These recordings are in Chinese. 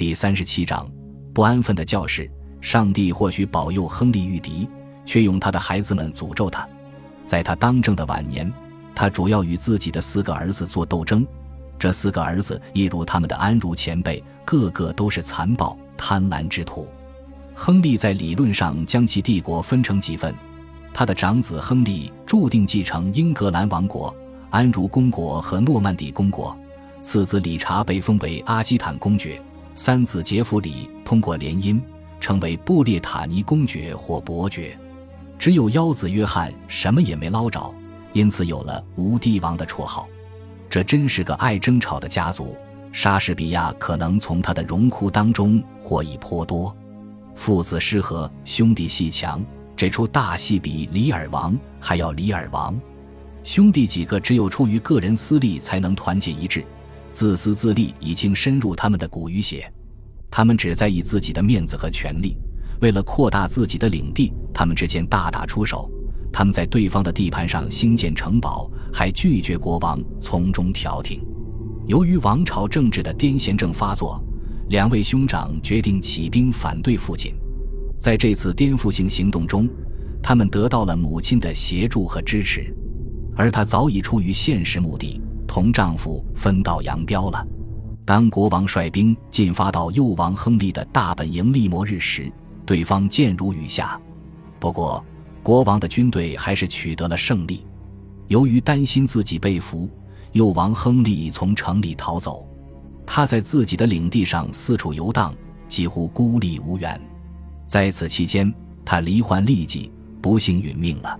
第三十七章，不安分的教士。上帝或许保佑亨利御敌，却用他的孩子们诅咒他。在他当政的晚年，他主要与自己的四个儿子做斗争。这四个儿子一如他们的安茹前辈，个个都是残暴贪婪之徒。亨利在理论上将其帝国分成几份，他的长子亨利注定继承英格兰王国、安茹公国和诺曼底公国，次子理查被封为阿基坦公爵，三子杰弗里通过联姻。成为布列塔尼公爵或伯爵，只有幺子约翰什么也没捞着，因此有了无帝王的绰号。这真是个爱争吵的家族。莎士比亚可能从他的荣枯当中获益颇多。父子失和，兄弟戏强，这出大戏比《李尔王》还要李尔王。兄弟几个只有出于个人私利才能团结一致，自私自利已经深入他们的骨与血。他们只在意自己的面子和权力，为了扩大自己的领地，他们之间大打出手。他们在对方的地盘上兴建城堡，还拒绝国王从中调停。由于王朝政治的癫痫症发作，两位兄长决定起兵反对父亲。在这次颠覆性行动中，他们得到了母亲的协助和支持，而她早已出于现实目的，同丈夫分道扬镳了。当国王率兵进发到幼王亨利的大本营利摩日时，对方箭如雨下。不过，国王的军队还是取得了胜利。由于担心自己被俘，幼王亨利从城里逃走。他在自己的领地上四处游荡，几乎孤立无援。在此期间，他罹患痢疾，不幸殒命了。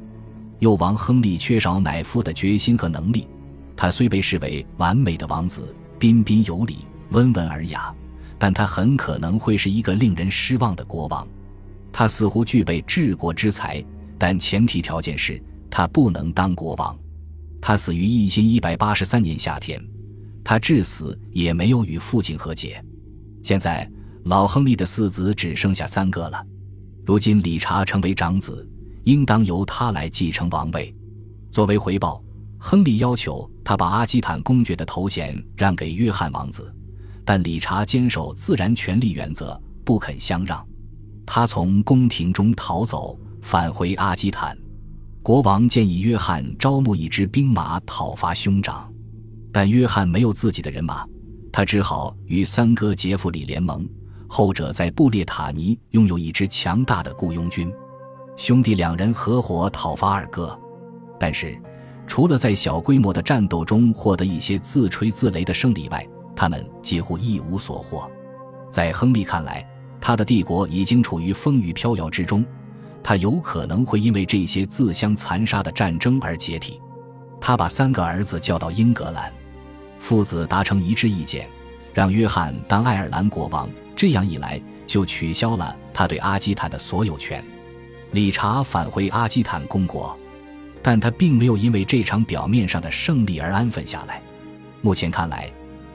幼王亨利缺少乃父的决心和能力。他虽被视为完美的王子。彬彬有礼，温文尔雅，但他很可能会是一个令人失望的国王。他似乎具备治国之才，但前提条件是他不能当国王。他死于一千一百八十三年夏天，他至死也没有与父亲和解。现在，老亨利的四子只剩下三个了。如今，理查成为长子，应当由他来继承王位。作为回报。亨利要求他把阿基坦公爵的头衔让给约翰王子，但理查坚守自然权利原则，不肯相让。他从宫廷中逃走，返回阿基坦。国王建议约翰招募一支兵马讨伐兄长，但约翰没有自己的人马，他只好与三哥杰弗里联盟。后者在布列塔尼拥有一支强大的雇佣军，兄弟两人合伙讨伐二哥，但是。除了在小规模的战斗中获得一些自吹自擂的胜利外，他们几乎一无所获。在亨利看来，他的帝国已经处于风雨飘摇之中，他有可能会因为这些自相残杀的战争而解体。他把三个儿子叫到英格兰，父子达成一致意见，让约翰当爱尔兰国王。这样一来，就取消了他对阿基坦的所有权。理查返回阿基坦公国。但他并没有因为这场表面上的胜利而安分下来。目前看来，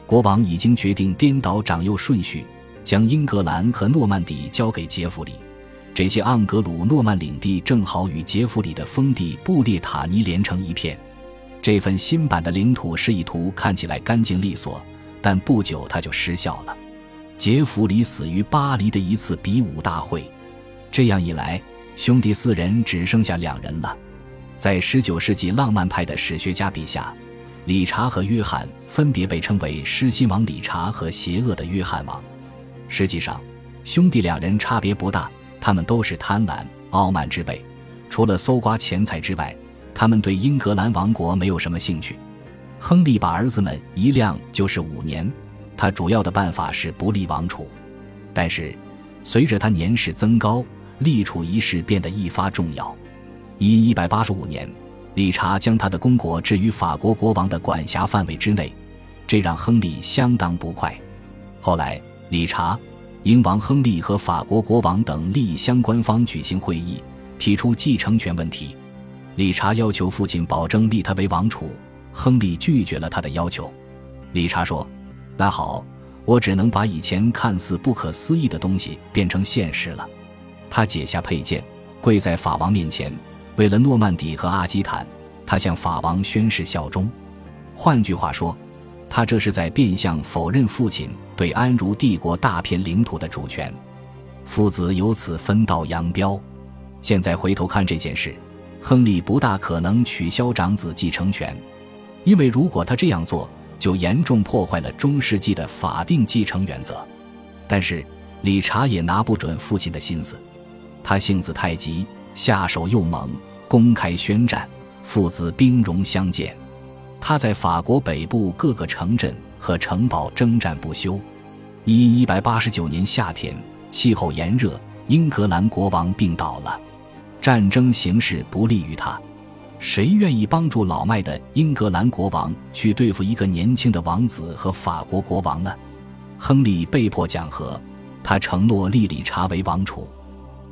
国王已经决定颠倒长幼顺序，将英格兰和诺曼底交给杰弗里。这些盎格鲁诺曼领地正好与杰弗里的封地布列塔尼连成一片。这份新版的领土示意图看起来干净利索，但不久它就失效了。杰弗里死于巴黎的一次比武大会。这样一来，兄弟四人只剩下两人了。在19世纪浪漫派的史学家笔下，理查和约翰分别被称为狮心王理查和邪恶的约翰王。实际上，兄弟两人差别不大，他们都是贪婪、傲慢之辈。除了搜刮钱财之外，他们对英格兰王国没有什么兴趣。亨利把儿子们一晾就是五年，他主要的办法是不立王储。但是，随着他年事增高，立储一事变得愈发重要。一一百八十五年，理查将他的公国置于法国国王的管辖范围之内，这让亨利相当不快。后来，理查、英王亨利和法国国王等利益相关方举行会议，提出继承权问题。理查要求父亲保证立他为王储，亨利拒绝了他的要求。理查说：“那好，我只能把以前看似不可思议的东西变成现实了。”他解下佩剑，跪在法王面前。为了诺曼底和阿基坦，他向法王宣誓效忠。换句话说，他这是在变相否认父亲对安茹帝国大片领土的主权。父子由此分道扬镳。现在回头看这件事，亨利不大可能取消长子继承权，因为如果他这样做，就严重破坏了中世纪的法定继承原则。但是理查也拿不准父亲的心思，他性子太急，下手又猛，公开宣战，父子兵戎相见。他在法国北部各个城镇和城堡征战不休。一一百八十九年夏天。气候炎热，英格兰国王病倒了，战争形势不利于他。谁愿意帮助老迈的英格兰国王去对付一个年轻的王子和法国国王呢？亨利被迫讲和，他承诺立理查为王储。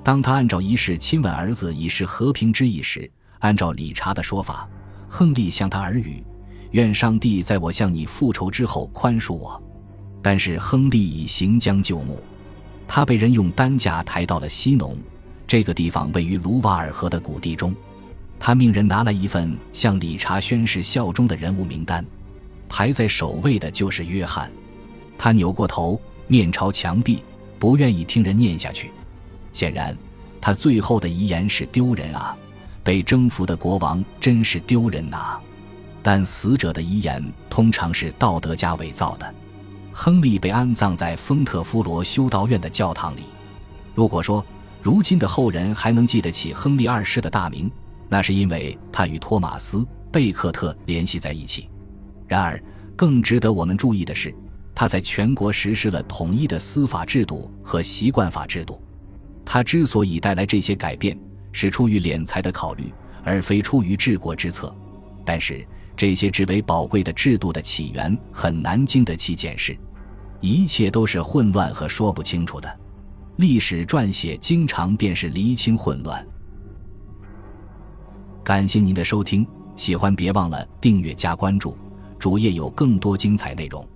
当他按照仪式亲吻儿子以示和平之意时，按照理查的说法，亨利向他耳语：“愿上帝在我向你复仇之后宽恕我。”但是亨利已行将就木。他被人用担架抬到了西农，这个地方位于卢瓦尔河的谷地中。他命人拿来一份向理查宣誓效忠的人物名单，排在首位的就是约翰。他扭过头，面朝墙壁，不愿意听人念下去。显然，他最后的遗言是丢人啊！被征服的国王真是丢人呐！但死者的遗言通常是道德家伪造的。亨利被安葬在丰特夫罗修道院的教堂里。如果说如今的后人还能记得起亨利二世的大名，那是因为他与托马斯·贝克特联系在一起。然而，更值得我们注意的是，他在全国实施了统一的司法制度和习惯法制度。他之所以带来这些改变，是出于敛财的考虑，而非出于治国之策。但是，这些至为宝贵的制度的起源很难经得起检视，一切都是混乱和说不清楚的。历史撰写经常便是厘清混乱。感谢您的收听，喜欢别忘了订阅加关注，主页有更多精彩内容。